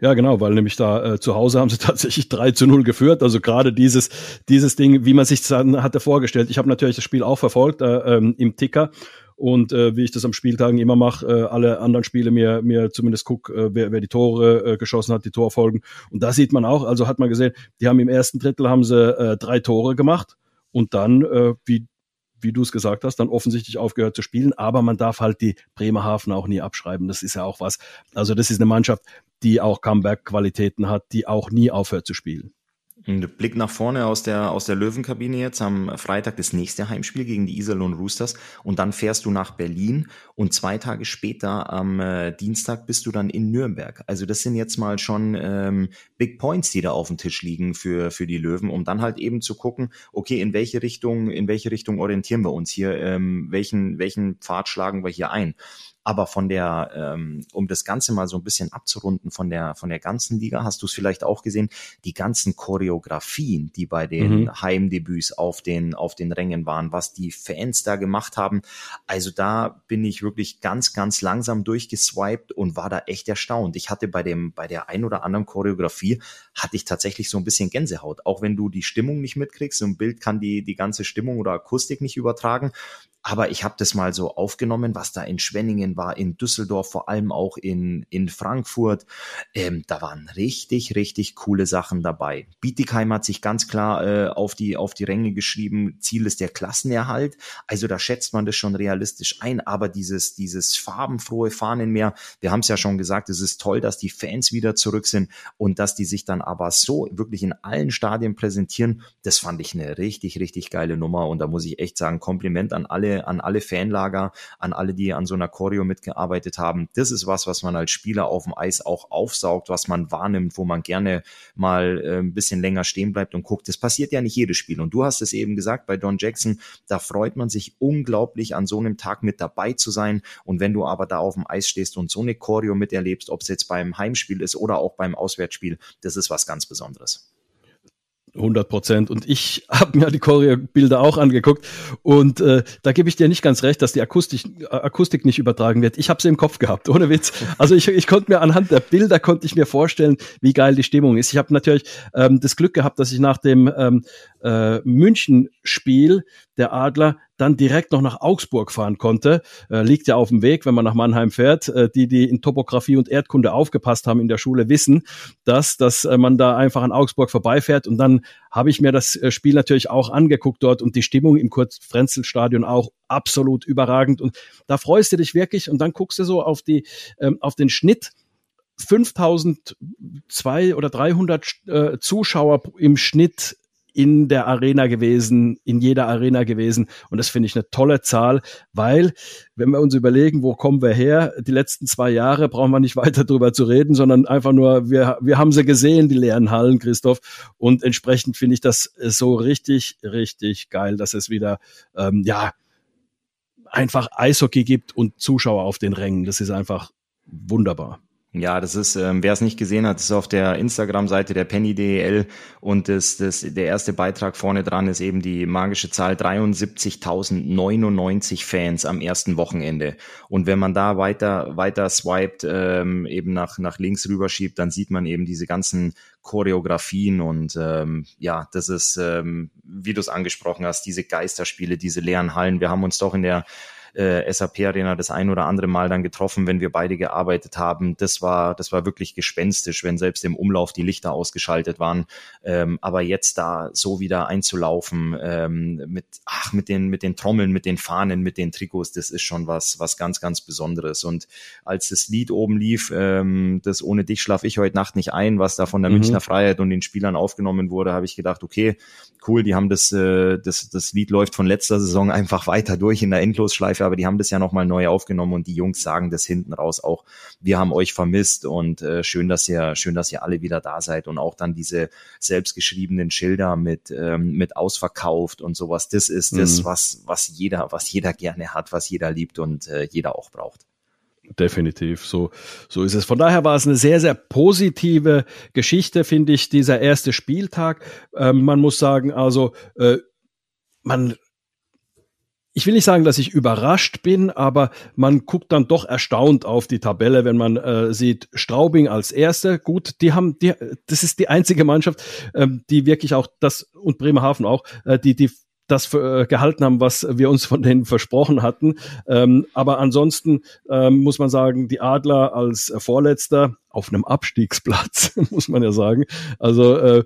Ja, genau, weil nämlich da äh, zu Hause haben sie tatsächlich 3 zu 0 geführt. Also gerade dieses, dieses Ding, wie man sich dann hatte vorgestellt. Ich habe natürlich das Spiel auch verfolgt äh, ähm, im Ticker und äh, wie ich das am Spieltagen immer mache, äh, alle anderen Spiele mir mir zumindest guck, äh, wer, wer die Tore äh, geschossen hat, die Torfolgen. Und da sieht man auch, also hat man gesehen, die haben im ersten Drittel haben sie äh, drei Tore gemacht und dann, äh, wie wie du es gesagt hast, dann offensichtlich aufgehört zu spielen. Aber man darf halt die Bremerhaven auch nie abschreiben. Das ist ja auch was. Also das ist eine Mannschaft, die auch Comeback-Qualitäten hat, die auch nie aufhört zu spielen. Ein Blick nach vorne aus der, aus der Löwenkabine jetzt am Freitag das nächste Heimspiel gegen die Iserlohn Roosters und dann fährst du nach Berlin und zwei Tage später am äh, Dienstag bist du dann in Nürnberg. Also das sind jetzt mal schon ähm, Big Points, die da auf dem Tisch liegen für, für die Löwen, um dann halt eben zu gucken, okay, in welche Richtung, in welche Richtung orientieren wir uns hier, ähm, welchen, welchen Pfad schlagen wir hier ein. Aber von der, ähm, um das Ganze mal so ein bisschen abzurunden, von der, von der ganzen Liga, hast du es vielleicht auch gesehen, die ganzen Choreografien, die bei den mhm. Heimdebüts auf den, auf den Rängen waren, was die Fans da gemacht haben. Also da bin ich wirklich ganz, ganz langsam durchgeswiped und war da echt erstaunt. Ich hatte bei dem, bei der ein oder anderen Choreografie hatte ich tatsächlich so ein bisschen Gänsehaut. Auch wenn du die Stimmung nicht mitkriegst, so ein Bild kann die, die ganze Stimmung oder Akustik nicht übertragen. Aber ich habe das mal so aufgenommen, was da in Schwenningen war, in Düsseldorf, vor allem auch in, in Frankfurt. Ähm, da waren richtig, richtig coole Sachen dabei. Bietigheim hat sich ganz klar äh, auf, die, auf die Ränge geschrieben, Ziel ist der Klassenerhalt. Also da schätzt man das schon realistisch ein. Aber dieses, dieses farbenfrohe Fahnenmeer, wir haben es ja schon gesagt, es ist toll, dass die Fans wieder zurück sind und dass die sich dann aber so wirklich in allen Stadien präsentieren. Das fand ich eine richtig, richtig geile Nummer. Und da muss ich echt sagen, Kompliment an alle an alle Fanlager, an alle, die an so einer Choreo mitgearbeitet haben. Das ist was, was man als Spieler auf dem Eis auch aufsaugt, was man wahrnimmt, wo man gerne mal äh, ein bisschen länger stehen bleibt und guckt. Das passiert ja nicht jedes Spiel. Und du hast es eben gesagt, bei Don Jackson, da freut man sich unglaublich an so einem Tag mit dabei zu sein. Und wenn du aber da auf dem Eis stehst und so eine Choreo miterlebst, ob es jetzt beim Heimspiel ist oder auch beim Auswärtsspiel, das ist was ganz Besonderes. 100 Prozent. Und ich habe mir die Choreo-Bilder auch angeguckt und äh, da gebe ich dir nicht ganz recht, dass die Akustik, Akustik nicht übertragen wird. Ich habe sie im Kopf gehabt, ohne Witz. Also ich, ich konnte mir anhand der Bilder konnte ich mir vorstellen, wie geil die Stimmung ist. Ich habe natürlich ähm, das Glück gehabt, dass ich nach dem ähm, äh, München-Spiel der Adler dann direkt noch nach Augsburg fahren konnte. Äh, liegt ja auf dem Weg, wenn man nach Mannheim fährt. Äh, die, die in Topografie und Erdkunde aufgepasst haben in der Schule, wissen, dass, dass äh, man da einfach an Augsburg vorbeifährt. Und dann habe ich mir das äh, Spiel natürlich auch angeguckt dort und die Stimmung im Kurt-Frenzel-Stadion auch absolut überragend. Und da freust du dich wirklich und dann guckst du so auf die, ähm, auf den Schnitt 5002 oder 300 äh, Zuschauer im Schnitt in der Arena gewesen, in jeder Arena gewesen. Und das finde ich eine tolle Zahl, weil, wenn wir uns überlegen, wo kommen wir her, die letzten zwei Jahre brauchen wir nicht weiter drüber zu reden, sondern einfach nur, wir, wir haben sie gesehen, die leeren Hallen, Christoph. Und entsprechend finde ich das so richtig, richtig geil, dass es wieder, ähm, ja, einfach Eishockey gibt und Zuschauer auf den Rängen. Das ist einfach wunderbar. Ja, das ist, ähm, wer es nicht gesehen hat, ist auf der Instagram-Seite der Penny DEL und das, das, der erste Beitrag vorne dran ist eben die magische Zahl 73.099 Fans am ersten Wochenende. Und wenn man da weiter, weiter swiped, ähm, eben nach, nach links rüberschiebt, dann sieht man eben diese ganzen Choreografien und ähm, ja, das ist, ähm, wie du es angesprochen hast, diese Geisterspiele, diese leeren Hallen. Wir haben uns doch in der äh, SAP Arena das ein oder andere Mal dann getroffen, wenn wir beide gearbeitet haben. Das war, das war wirklich gespenstisch, wenn selbst im Umlauf die Lichter ausgeschaltet waren. Ähm, aber jetzt da so wieder einzulaufen ähm, mit, ach, mit den, mit den Trommeln, mit den Fahnen, mit den Trikots, das ist schon was, was ganz, ganz Besonderes. Und als das Lied oben lief, ähm, das ohne dich schlaf ich heute Nacht nicht ein, was da von der mhm. Münchner Freiheit und den Spielern aufgenommen wurde, habe ich gedacht, okay, cool, die haben das, äh, das, das Lied läuft von letzter Saison einfach weiter durch in der Endlosschleife, aber die haben das ja nochmal neu aufgenommen und die Jungs sagen das hinten raus auch, wir haben euch vermisst und äh, schön, dass ihr, schön, dass ihr alle wieder da seid und auch dann diese selbstgeschriebenen Schilder mit, ähm, mit ausverkauft und sowas, das ist das, mhm. was, was jeder, was jeder gerne hat, was jeder liebt und äh, jeder auch braucht. Definitiv, so, so ist es. Von daher war es eine sehr, sehr positive Geschichte, finde ich, dieser erste Spieltag. Ähm, man muss sagen, also äh, man ich will nicht sagen, dass ich überrascht bin, aber man guckt dann doch erstaunt auf die Tabelle, wenn man äh, sieht Straubing als Erste. Gut, die haben, die, das ist die einzige Mannschaft, ähm, die wirklich auch das und Bremerhaven auch, äh, die die das äh, gehalten haben, was wir uns von denen versprochen hatten. Ähm, aber ansonsten ähm, muss man sagen, die Adler als Vorletzter auf einem Abstiegsplatz, muss man ja sagen. Also äh,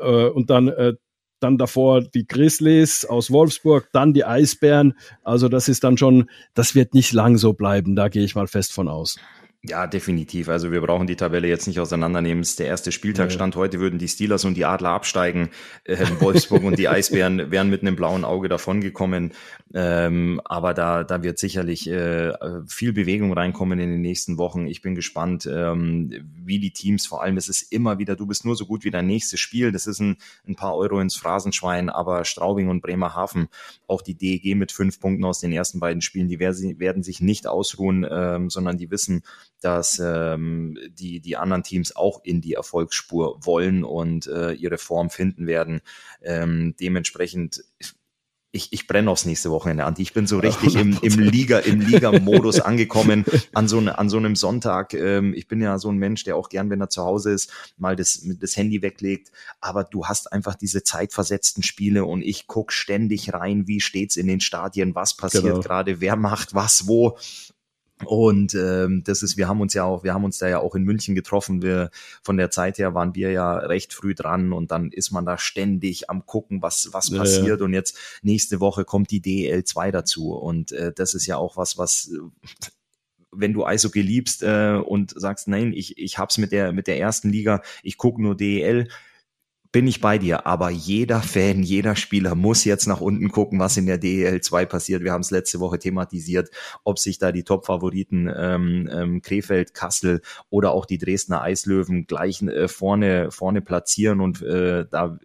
äh, und dann äh, dann davor die Grizzlies aus Wolfsburg, dann die Eisbären. Also das ist dann schon, das wird nicht lang so bleiben, da gehe ich mal fest von aus. Ja, definitiv. Also wir brauchen die Tabelle jetzt nicht auseinandernehmen. Es ist der erste Spieltag ja. stand. Heute würden die Steelers und die Adler absteigen. Äh, Wolfsburg und die Eisbären wären mit einem blauen Auge davongekommen. Ähm, aber da, da wird sicherlich äh, viel Bewegung reinkommen in den nächsten Wochen. Ich bin gespannt, ähm, wie die Teams, vor allem, es ist immer wieder, du bist nur so gut wie dein nächstes Spiel. Das ist ein, ein paar Euro ins Phrasenschwein, aber Straubing und Bremerhaven, auch die DEG mit fünf Punkten aus den ersten beiden Spielen, die werden sich nicht ausruhen, ähm, sondern die wissen, dass ähm, die, die anderen Teams auch in die Erfolgsspur wollen und äh, ihre Form finden werden. Ähm, dementsprechend ich, ich brenne aufs nächste Wochenende, Anti. Ich bin so richtig im, im Liga, im Liga-Modus angekommen an so, an so einem Sonntag. Ähm, ich bin ja so ein Mensch, der auch gern, wenn er zu Hause ist, mal das, das Handy weglegt. Aber du hast einfach diese zeitversetzten Spiele und ich guck ständig rein, wie steht's in den Stadien, was passiert genau. gerade, wer macht was wo. Und ähm, das ist, wir haben uns ja auch, wir haben uns da ja auch in München getroffen. Wir von der Zeit her waren wir ja recht früh dran und dann ist man da ständig am gucken, was was ja, passiert. Ja. Und jetzt nächste Woche kommt die DEL 2 dazu und äh, das ist ja auch was, was wenn du Eishockey liebst äh, und sagst, nein, ich ich hab's mit der mit der ersten Liga, ich guck nur DEL bin ich bei dir, aber jeder Fan, jeder Spieler muss jetzt nach unten gucken, was in der DEL 2 passiert. Wir haben es letzte Woche thematisiert, ob sich da die Top-Favoriten ähm, ähm, Krefeld, Kassel oder auch die Dresdner Eislöwen gleich äh, vorne, vorne platzieren und äh, da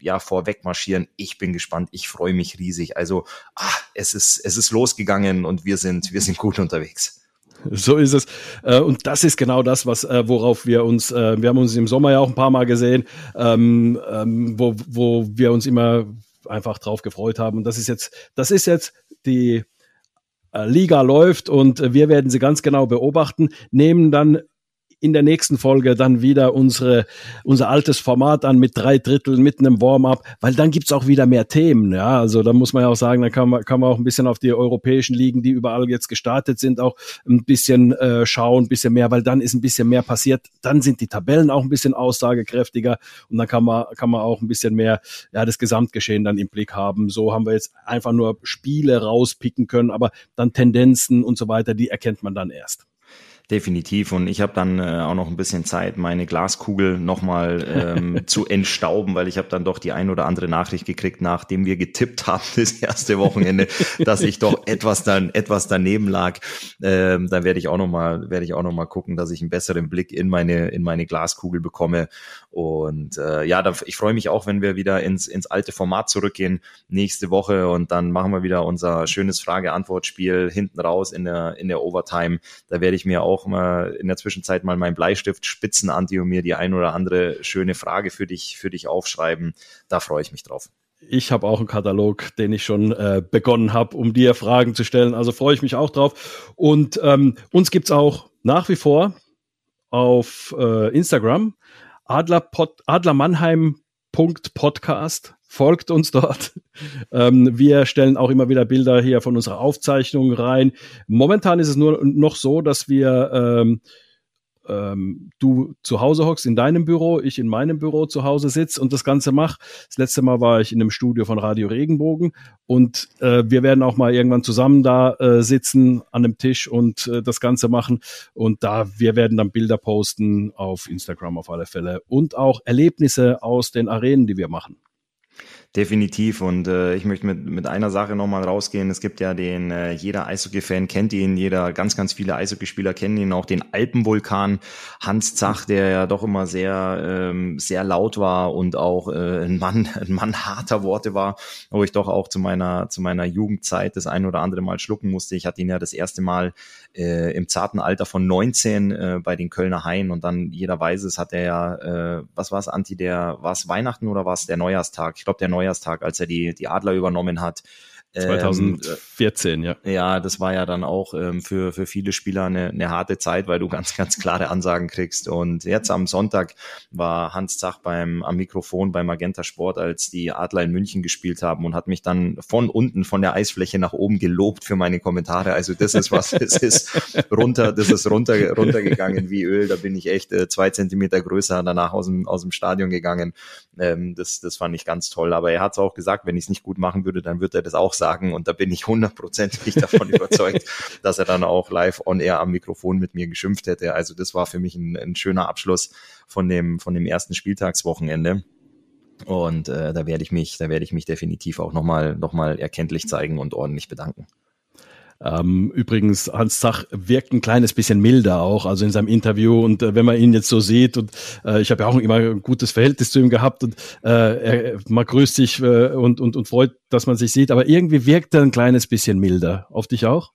ja vorweg marschieren. Ich bin gespannt, ich freue mich riesig. Also ah, es ist es ist losgegangen und wir sind wir sind gut unterwegs. So ist es. Äh, und das ist genau das, was, äh, worauf wir uns, äh, wir haben uns im Sommer ja auch ein paar Mal gesehen, ähm, ähm, wo, wo wir uns immer einfach drauf gefreut haben. Und das ist jetzt, das ist jetzt die Liga läuft und wir werden sie ganz genau beobachten, nehmen dann in der nächsten Folge dann wieder unsere, unser altes Format an mit drei Dritteln, mit einem Warm-up, weil dann gibt's auch wieder mehr Themen. Ja, also da muss man ja auch sagen, da kann man, kann man auch ein bisschen auf die europäischen Ligen, die überall jetzt gestartet sind, auch ein bisschen äh, schauen, ein bisschen mehr, weil dann ist ein bisschen mehr passiert. Dann sind die Tabellen auch ein bisschen aussagekräftiger und dann kann man, kann man auch ein bisschen mehr, ja, das Gesamtgeschehen dann im Blick haben. So haben wir jetzt einfach nur Spiele rauspicken können, aber dann Tendenzen und so weiter, die erkennt man dann erst. Definitiv. Und ich habe dann äh, auch noch ein bisschen Zeit, meine Glaskugel nochmal ähm, zu entstauben, weil ich habe dann doch die ein oder andere Nachricht gekriegt, nachdem wir getippt haben das erste Wochenende, dass ich doch etwas dann etwas daneben lag. Ähm, da werde ich auch noch mal werde ich auch noch mal gucken, dass ich einen besseren Blick in meine in meine Glaskugel bekomme. Und äh, ja, da, ich freue mich auch, wenn wir wieder ins ins alte Format zurückgehen nächste Woche und dann machen wir wieder unser schönes Frage-Antwort-Spiel hinten raus in der in der Overtime. Da werde ich mir auch auch mal in der Zwischenzeit mal meinen Bleistift spitzen, Anti, und mir die ein oder andere schöne Frage für dich, für dich aufschreiben. Da freue ich mich drauf. Ich habe auch einen Katalog, den ich schon äh, begonnen habe, um dir Fragen zu stellen. Also freue ich mich auch drauf. Und ähm, uns gibt's auch nach wie vor auf äh, Instagram Adler, Adler Mannheim Podcast. Folgt uns dort. Ähm, wir stellen auch immer wieder Bilder hier von unserer Aufzeichnung rein. Momentan ist es nur noch so, dass wir ähm, ähm, du zu Hause hockst in deinem Büro, ich in meinem Büro zu Hause sitze und das Ganze mache. Das letzte Mal war ich in einem Studio von Radio Regenbogen und äh, wir werden auch mal irgendwann zusammen da äh, sitzen an einem Tisch und äh, das Ganze machen. Und da, wir werden dann Bilder posten auf Instagram auf alle Fälle und auch Erlebnisse aus den Arenen, die wir machen. Definitiv. Und äh, ich möchte mit, mit einer Sache nochmal rausgehen. Es gibt ja den, äh, jeder Eishockey-Fan kennt ihn, jeder, ganz, ganz viele Eishockeyspieler kennen ihn auch, den Alpenvulkan Hans Zach, der ja doch immer sehr, ähm, sehr laut war und auch äh, ein Mann, ein Mann harter Worte war, wo ich doch auch zu meiner, zu meiner Jugendzeit das ein oder andere Mal schlucken musste. Ich hatte ihn ja das erste Mal äh, im zarten Alter von 19 äh, bei den Kölner Haien und dann jeder weiß es, hat er ja, äh, was war es, Anti, der, war es Weihnachten oder war es der Neujahrstag? Ich glaube, der Neujahrstag als er die, die Adler übernommen hat. 2014, ähm, ja. Ja, das war ja dann auch ähm, für, für viele Spieler eine, eine harte Zeit, weil du ganz, ganz klare Ansagen kriegst. Und jetzt am Sonntag war Hans Zach beim, am Mikrofon beim Magenta Sport, als die Adler in München gespielt haben und hat mich dann von unten, von der Eisfläche nach oben gelobt für meine Kommentare. Also das ist was, das ist runter, das ist runter, runtergegangen wie Öl. Da bin ich echt äh, zwei Zentimeter größer danach aus dem, aus dem Stadion gegangen. Ähm, das, das fand ich ganz toll. Aber er hat es auch gesagt, wenn ich es nicht gut machen würde, dann wird er das auch sagen sagen. Und da bin ich hundertprozentig davon überzeugt, dass er dann auch live on air am Mikrofon mit mir geschimpft hätte. Also das war für mich ein, ein schöner Abschluss von dem, von dem ersten Spieltagswochenende. Und äh, da werde ich mich, da werde ich mich definitiv auch nochmal noch mal erkenntlich zeigen und ordentlich bedanken. Ähm, übrigens, Hans Zach wirkt ein kleines bisschen milder auch, also in seinem Interview. Und äh, wenn man ihn jetzt so sieht, und äh, ich habe ja auch immer ein gutes Verhältnis zu ihm gehabt und äh, er, man grüßt sich äh, und, und, und freut, dass man sich sieht, aber irgendwie wirkt er ein kleines bisschen milder. Auf dich auch?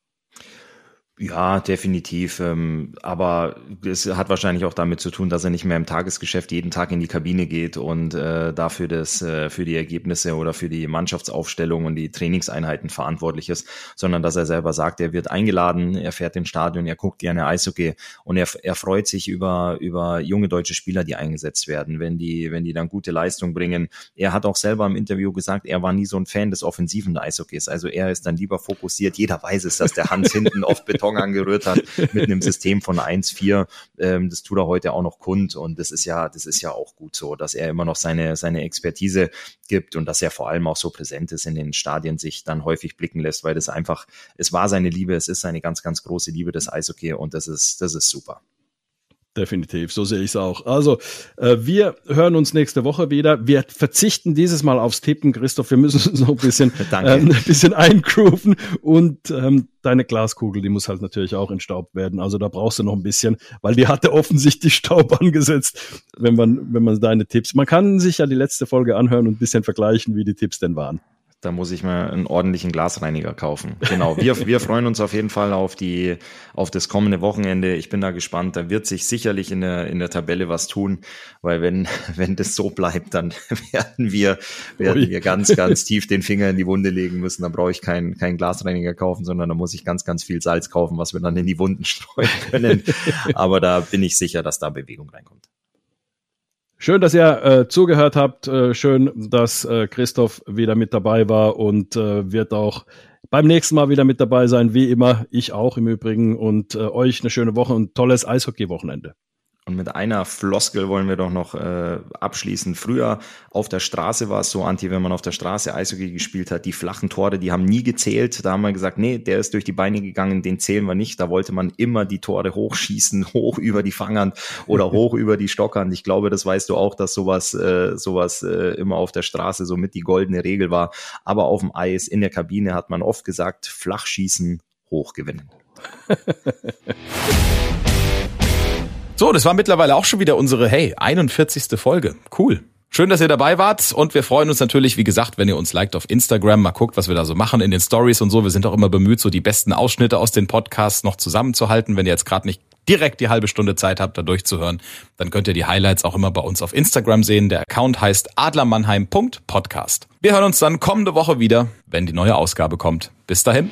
Ja, definitiv. Ähm, aber es hat wahrscheinlich auch damit zu tun, dass er nicht mehr im Tagesgeschäft jeden Tag in die Kabine geht und äh, dafür das äh, für die Ergebnisse oder für die Mannschaftsaufstellung und die Trainingseinheiten verantwortlich ist, sondern dass er selber sagt, er wird eingeladen, er fährt ins Stadion, er guckt gerne Eishockey und er, er freut sich über über junge deutsche Spieler, die eingesetzt werden, wenn die wenn die dann gute Leistung bringen. Er hat auch selber im Interview gesagt, er war nie so ein Fan des offensiven Eishockeys. Also er ist dann lieber fokussiert. Jeder weiß es, dass der Hans hinten oft betont Karton angerührt hat mit einem System von 1-4. Ähm, das tut er heute auch noch kund und das ist ja, das ist ja auch gut so, dass er immer noch seine, seine Expertise gibt und dass er vor allem auch so präsent ist in den Stadien, sich dann häufig blicken lässt, weil das einfach, es war seine Liebe, es ist seine ganz, ganz große Liebe des Eishockey und das ist, das ist super. Definitiv, so sehe ich es auch. Also, äh, wir hören uns nächste Woche wieder. Wir verzichten dieses Mal aufs Tippen, Christoph. Wir müssen uns noch ein bisschen, ähm, ein bisschen eingrooven. Und ähm, deine Glaskugel, die muss halt natürlich auch entstaubt werden. Also da brauchst du noch ein bisschen, weil die hatte offensichtlich Staub angesetzt, wenn man, wenn man deine Tipps. Man kann sich ja die letzte Folge anhören und ein bisschen vergleichen, wie die Tipps denn waren. Da muss ich mal einen ordentlichen Glasreiniger kaufen. Genau. Wir, wir freuen uns auf jeden Fall auf die, auf das kommende Wochenende. Ich bin da gespannt. Da wird sich sicherlich in der, in der Tabelle was tun, weil wenn, wenn das so bleibt, dann werden wir, werden wir ganz, ganz tief den Finger in die Wunde legen müssen. Dann brauche ich keinen, keinen Glasreiniger kaufen, sondern da muss ich ganz, ganz viel Salz kaufen, was wir dann in die Wunden streuen können. Aber da bin ich sicher, dass da Bewegung reinkommt. Schön, dass ihr äh, zugehört habt. Äh, schön, dass äh, Christoph wieder mit dabei war und äh, wird auch beim nächsten Mal wieder mit dabei sein, wie immer. Ich auch im Übrigen. Und äh, euch eine schöne Woche und tolles Eishockey-Wochenende. Und mit einer Floskel wollen wir doch noch äh, abschließen. Früher auf der Straße war es so, Anti, wenn man auf der Straße Eishockey gespielt hat, die flachen Tore, die haben nie gezählt. Da haben wir gesagt, nee, der ist durch die Beine gegangen, den zählen wir nicht. Da wollte man immer die Tore hochschießen, hoch über die Fanghand oder hoch über die Stockhand. Ich glaube, das weißt du auch, dass sowas, äh, sowas äh, immer auf der Straße so mit die goldene Regel war. Aber auf dem Eis, in der Kabine hat man oft gesagt, flach schießen, hoch gewinnen. So, das war mittlerweile auch schon wieder unsere, hey, 41. Folge. Cool. Schön, dass ihr dabei wart und wir freuen uns natürlich, wie gesagt, wenn ihr uns liked auf Instagram, mal guckt, was wir da so machen in den Stories und so. Wir sind auch immer bemüht, so die besten Ausschnitte aus den Podcasts noch zusammenzuhalten. Wenn ihr jetzt gerade nicht direkt die halbe Stunde Zeit habt, da durchzuhören, dann könnt ihr die Highlights auch immer bei uns auf Instagram sehen. Der Account heißt adlermannheim.podcast. Wir hören uns dann kommende Woche wieder, wenn die neue Ausgabe kommt. Bis dahin.